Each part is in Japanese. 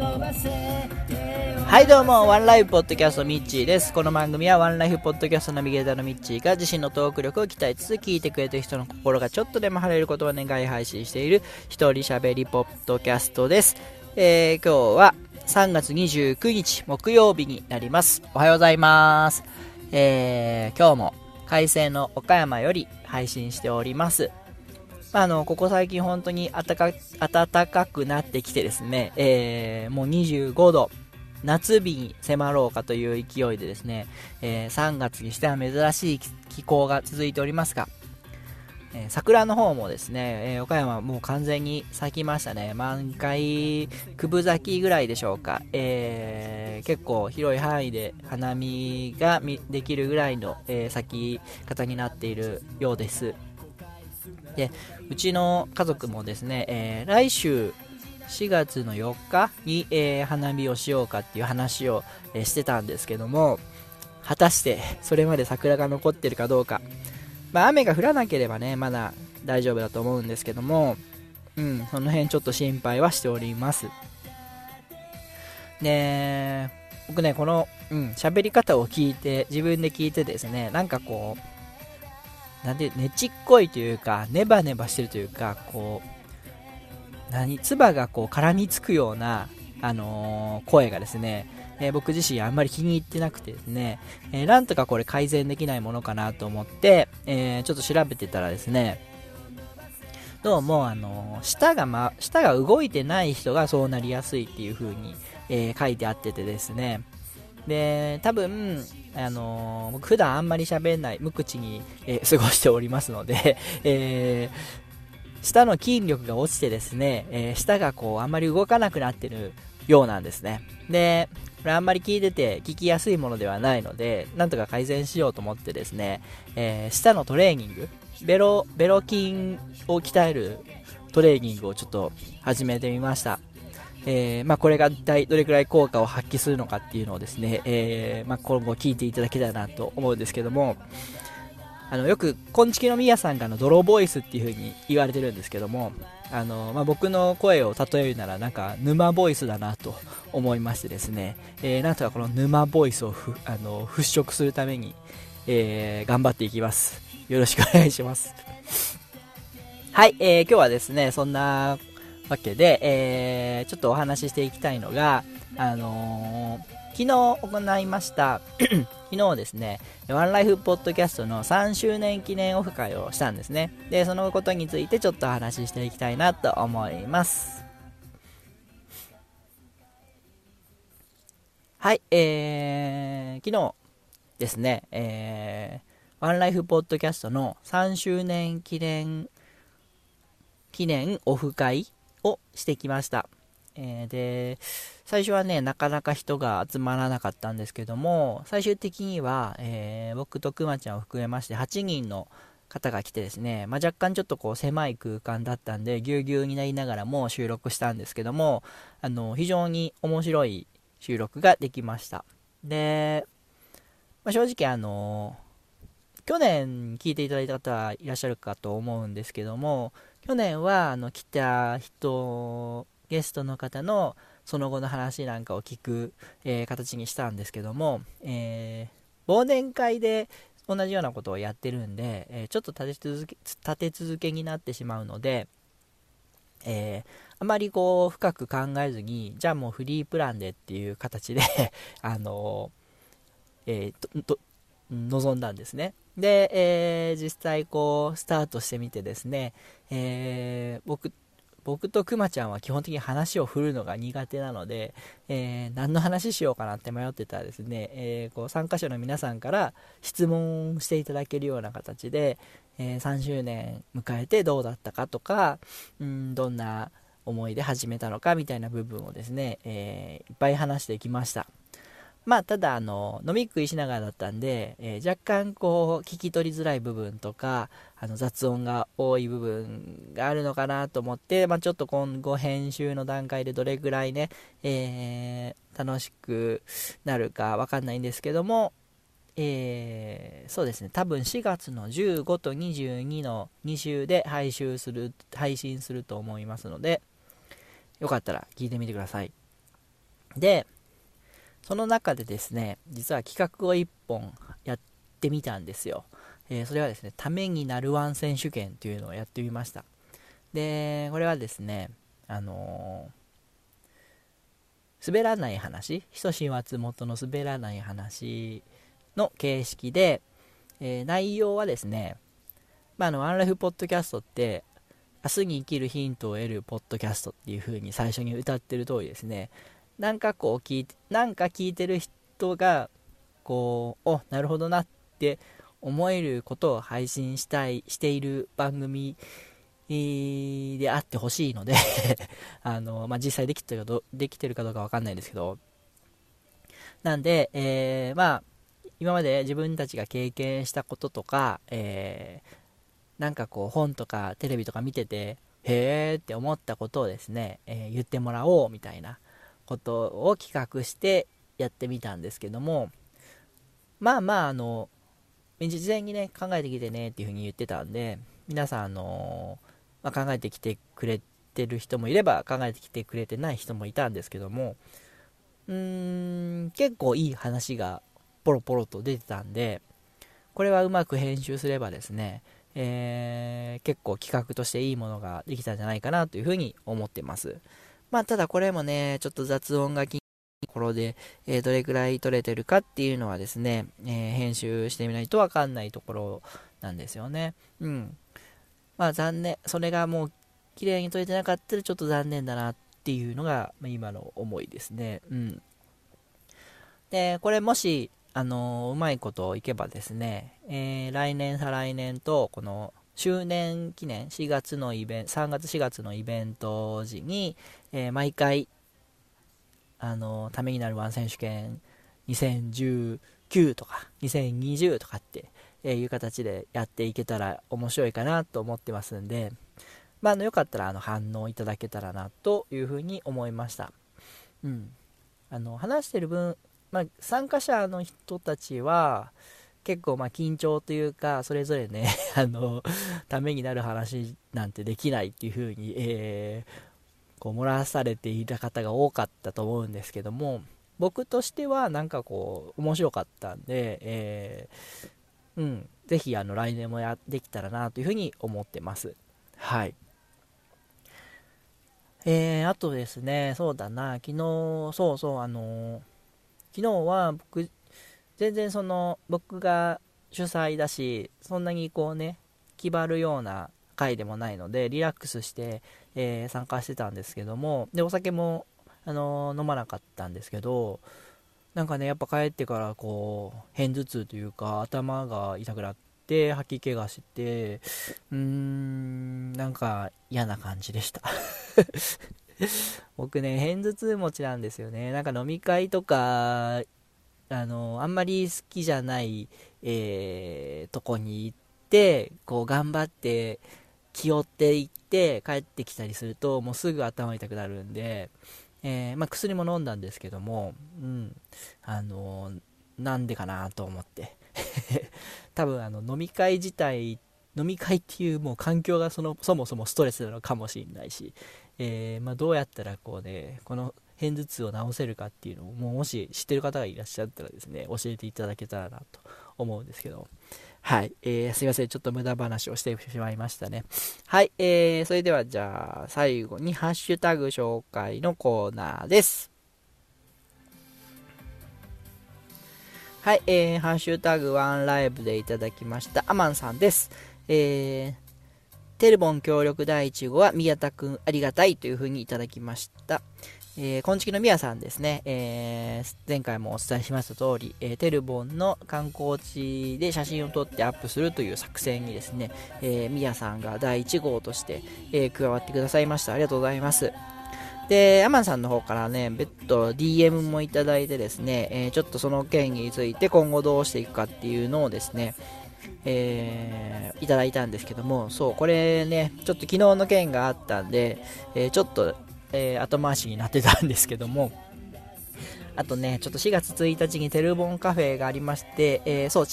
はいどうもワンライフポッドキャストミッチーです。この番組はワンライフポッドキャストナビゲーターのミッチーが自身のトーク力を鍛えつつ聞いてくれてる人の心がちょっとでも晴れることを願い配信している一人喋りポッドキャストです、えー、今日は3月29日木曜日になります。おはようございます。えー、今日も快晴の岡山より配信しております。まあ、あの、ここ最近本当に暖か暖かくなってきてですね、えー、もう25度、夏日に迫ろうかという勢いでですね、えー、3月にしては珍しい気候が続いておりますが、えー、桜の方もですね、えー、岡山もう完全に咲きましたね。満開、九分咲きぐらいでしょうか。えー、結構広い範囲で花見ができるぐらいの、え咲き方になっているようです。で、うちの家族もですね、え来週4月の4日に、えー、花見をしようかっていう話を、えー、してたんですけども、果たしてそれまで桜が残ってるかどうか。まあ、雨が降らなければね、まだ大丈夫だと思うんですけども、うん、その辺ちょっと心配はしております。で、僕ね、この、うん、喋り方を聞いて、自分で聞いてですね、なんかこう、なんで、ねちっこいというか、ネバネバしてるというか、こう、何、唾がこう絡みつくような、あのー、声がですね、えー、僕自身あんまり気に入ってなくてですね、えー、なんとかこれ改善できないものかなと思って、えちょっと調べてたらですね、どうも、あの舌が、ま、舌が動いてない人がそうなりやすいっていう風に、え書いてあっててですね、で、多分、あの僕普段あんまり喋んない無口に、え過ごしておりますので、え舌の筋力が落ちてですね、えー、舌がこうあんまり動かなくなってるようなんですね。で、これあんまり聞いてて聞きやすいものではないので、なんとか改善しようと思ってですね、えー、舌のトレーニング、ベロ、ベロ筋を鍛えるトレーニングをちょっと始めてみました。えー、まあ、これが一体どれくらい効果を発揮するのかっていうのをですね、えー、まあ、今後聞いていただけたらなと思うんですけども、あのよく、こんちきのみやさんがのドローボイスっていう風に言われてるんですけども、あのまあ、僕の声を例えるならなんか沼ボイスだなと思いましてですね、えー、なんとかこの沼ボイスをふあの払拭するために、えー、頑張っていきます。よろしくお願いします。はい、えー、今日はですね、そんなわけで、えー、ちょっとお話ししていきたいのが、あのー昨日行いました 昨日ですね、ワンライフポッドキャストの3周年記念オフ会をしたんですね。で、そのことについてちょっとお話ししていきたいなと思います。はい、えー、昨日ですね、えー、ワンライフポッドキャストの3周年記念、記念オフ会をしてきました。えー、で、最初はね、なかなか人が集まらなかったんですけども、最終的には、えー、僕とくまちゃんを含めまして8人の方が来てですね、まあ、若干ちょっとこう狭い空間だったんで、ぎゅうぎゅうになりながらも収録したんですけども、あの、非常に面白い収録ができました。で、まあ、正直あの、去年聞いていただいた方はいらっしゃるかと思うんですけども、去年はあの来た人ゲストの方のその後の話なんかを聞く、えー、形にしたんですけども、えー、忘年会で同じようなことをやってるんで、えー、ちょっと立て続け立て続けになってしまうので、えあまりこう深く考えずにじゃあもうフリープランでっていう形で あのえー、と臨んだんですね。で、えー、実際こうスタートしてみてですね、えー、僕僕とくまちゃんは基本的に話を振るのが苦手なので、えー、何の話しようかなって迷ってたらですね、えー、こう参加者の皆さんから質問していただけるような形で、えー、3周年迎えてどうだったかとか、うん、どんな思いで始めたのかみたいな部分をですね、えいっぱい話してきました。まあ、ただ、あの、飲み食いしながらだったんで、えー、若干、こう、聞き取りづらい部分とか、あの、雑音が多い部分があるのかなと思って、まあ、ちょっと今後編集の段階でどれぐらいね、えー、楽しくなるかわかんないんですけども、えー、そうですね、多分4月の15と22の2週で配信する、配信すると思いますので、よかったら聞いてみてください。で、その中でですね、実は企画を1本やってみたんですよ。えー、それはですね、ためになるワン選手権というのをやってみました。で、これはですね、あのー、滑らない話、人志松本の滑らない話の形式で、えー、内容はですね、まあ、あの、ワンライフポッドキャストって、明日に生きるヒントを得るポッドキャストっていう風に最初に歌ってる通りですね、なんかこう聞いて、なんか聞いてる人が、こう、お、なるほどなって思えることを配信したい、している番組であってほしいので あの、まあ、実際できてるかどできてるかどうかわかんないですけど、なんで、えー、まあ、今まで自分たちが経験したこととか、えー、なんかこう本とかテレビとか見てて、へーって思ったことをですね、えー、言ってもらおうみたいなことを企画してやってみたんですけども、まあまあ、あの、事前にね、考えてきてねっていうふうに言ってたんで、皆さん、あのまあ、考えてきてくれてる人もいれば、考えてきてくれてない人もいたんですけども、うーん、結構いい話がポロポロと出てたんで、これはうまく編集すればですね、えー、結構企画としていいものができたんじゃないかなというふうに思ってます。まあ、ただこれもね、ちょっと雑音が気にところで、えー、どれくらい撮れてるかっていうのはですね、えー、編集してみないとわかんないところなんですよね。うん。まあ残念、それがもう綺麗に撮れてなかったらちょっと残念だなっていうのが、まあ、今の思いですね。うん。で、これもし、あのー、うまいこといけばですね、えー、来年、再来年と、この周年記念、4月のイベント、3月4月のイベント時に、えー、毎回、あの、ためになるワン選手権2019とか2020とかっていう形でやっていけたら面白いかなと思ってますんで、まあ、あのよかったらあの反応いただけたらなというふうに思いました。うん。あの、話してる分、まあ、参加者の人たちは、結構まあ緊張というか、それぞれね、あの、ためになる話なんてできないっていうふうに、えー、こう漏らされていた方が多かったと思うんですけども僕としてはなんかこう面白かったんで、えー、うん、ぜひあの来年もやってきたらなというふうに思ってます。はい。えー、あとですね、そうだな、昨日、そうそう、あのー、昨日は僕、全然その、僕が主催だし、そんなにこうね、気張るような回でもないので、リラックスして、えー、参加してたんですけども、で、お酒も、あのー、飲まなかったんですけど、なんかね、やっぱ帰ってからこう、片頭痛というか、頭が痛くなって、吐き気がして、うーん、なんか嫌な感じでした。僕ね、片頭痛持ちなんですよね。なんか飲み会とか、あの、あんまり好きじゃない、えー、とこに行って、こう頑張って、気負っていって帰ってきたりするともうすぐ頭痛くなるんで、えー、まあ、薬も飲んだんですけども、うん、あの、なんでかなと思って。多分あの飲み会自体飲み会っていうもう環境がそのそもそもストレスなのかもしれないし、えー、まあ、どうやったらこうねこの片頭痛を治せるかっていうのをもうもし知ってる方がいらっしゃったらですね教えていただけたらなと思うんですけどはい。えー、すいません。ちょっと無駄話をしてしまいましたね。はい。えー、それではじゃあ、最後にハッシュタグ紹介のコーナーです。はい。えー、ハッシュタグワンライブでいただきました。アマンさんです。えー、テルボン協力第1号は宮田くんありがたいというふうにいただきました。えー、昆虫のみやさんですね、えー、前回もお伝えしました通り、えー、テルボンの観光地で写真を撮ってアップするという作戦にですね、えー、みやさんが第1号として、えー、加わってくださいました。ありがとうございます。で、アマンさんの方からね、別途 DM もいただいてですね、えー、ちょっとその件について今後どうしていくかっていうのをですね、えー、いただいたんですけども、そう、これね、ちょっと昨日の件があったんで、えー、ちょっとえー、後回しになってたんですけども、あとね、ちょっと4月1日にテルボンカフェがありまして、えー、そう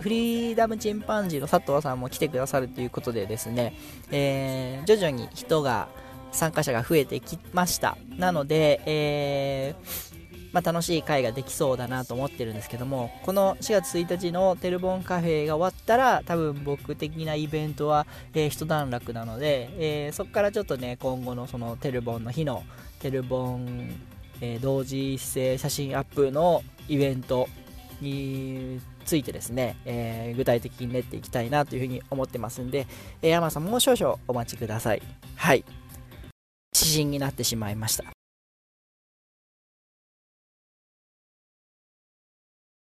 フリーダムチンパンジーの佐藤さんも来てくださるということでですね、えー、徐々に人が、参加者が増えてきました。なので、えー、まあ、楽しい会ができそうだなと思ってるんですけどもこの4月1日のテルボンカフェが終わったら多分僕的なイベントは、えー、一段落なので、えー、そこからちょっとね今後のそのテルボンの日のテルボン、えー、同時性写真アップのイベントについてですね、えー、具体的に練っていきたいなというふうに思ってますんで、えー、山さんもう少々お待ちください。はい。指針になってしまいました。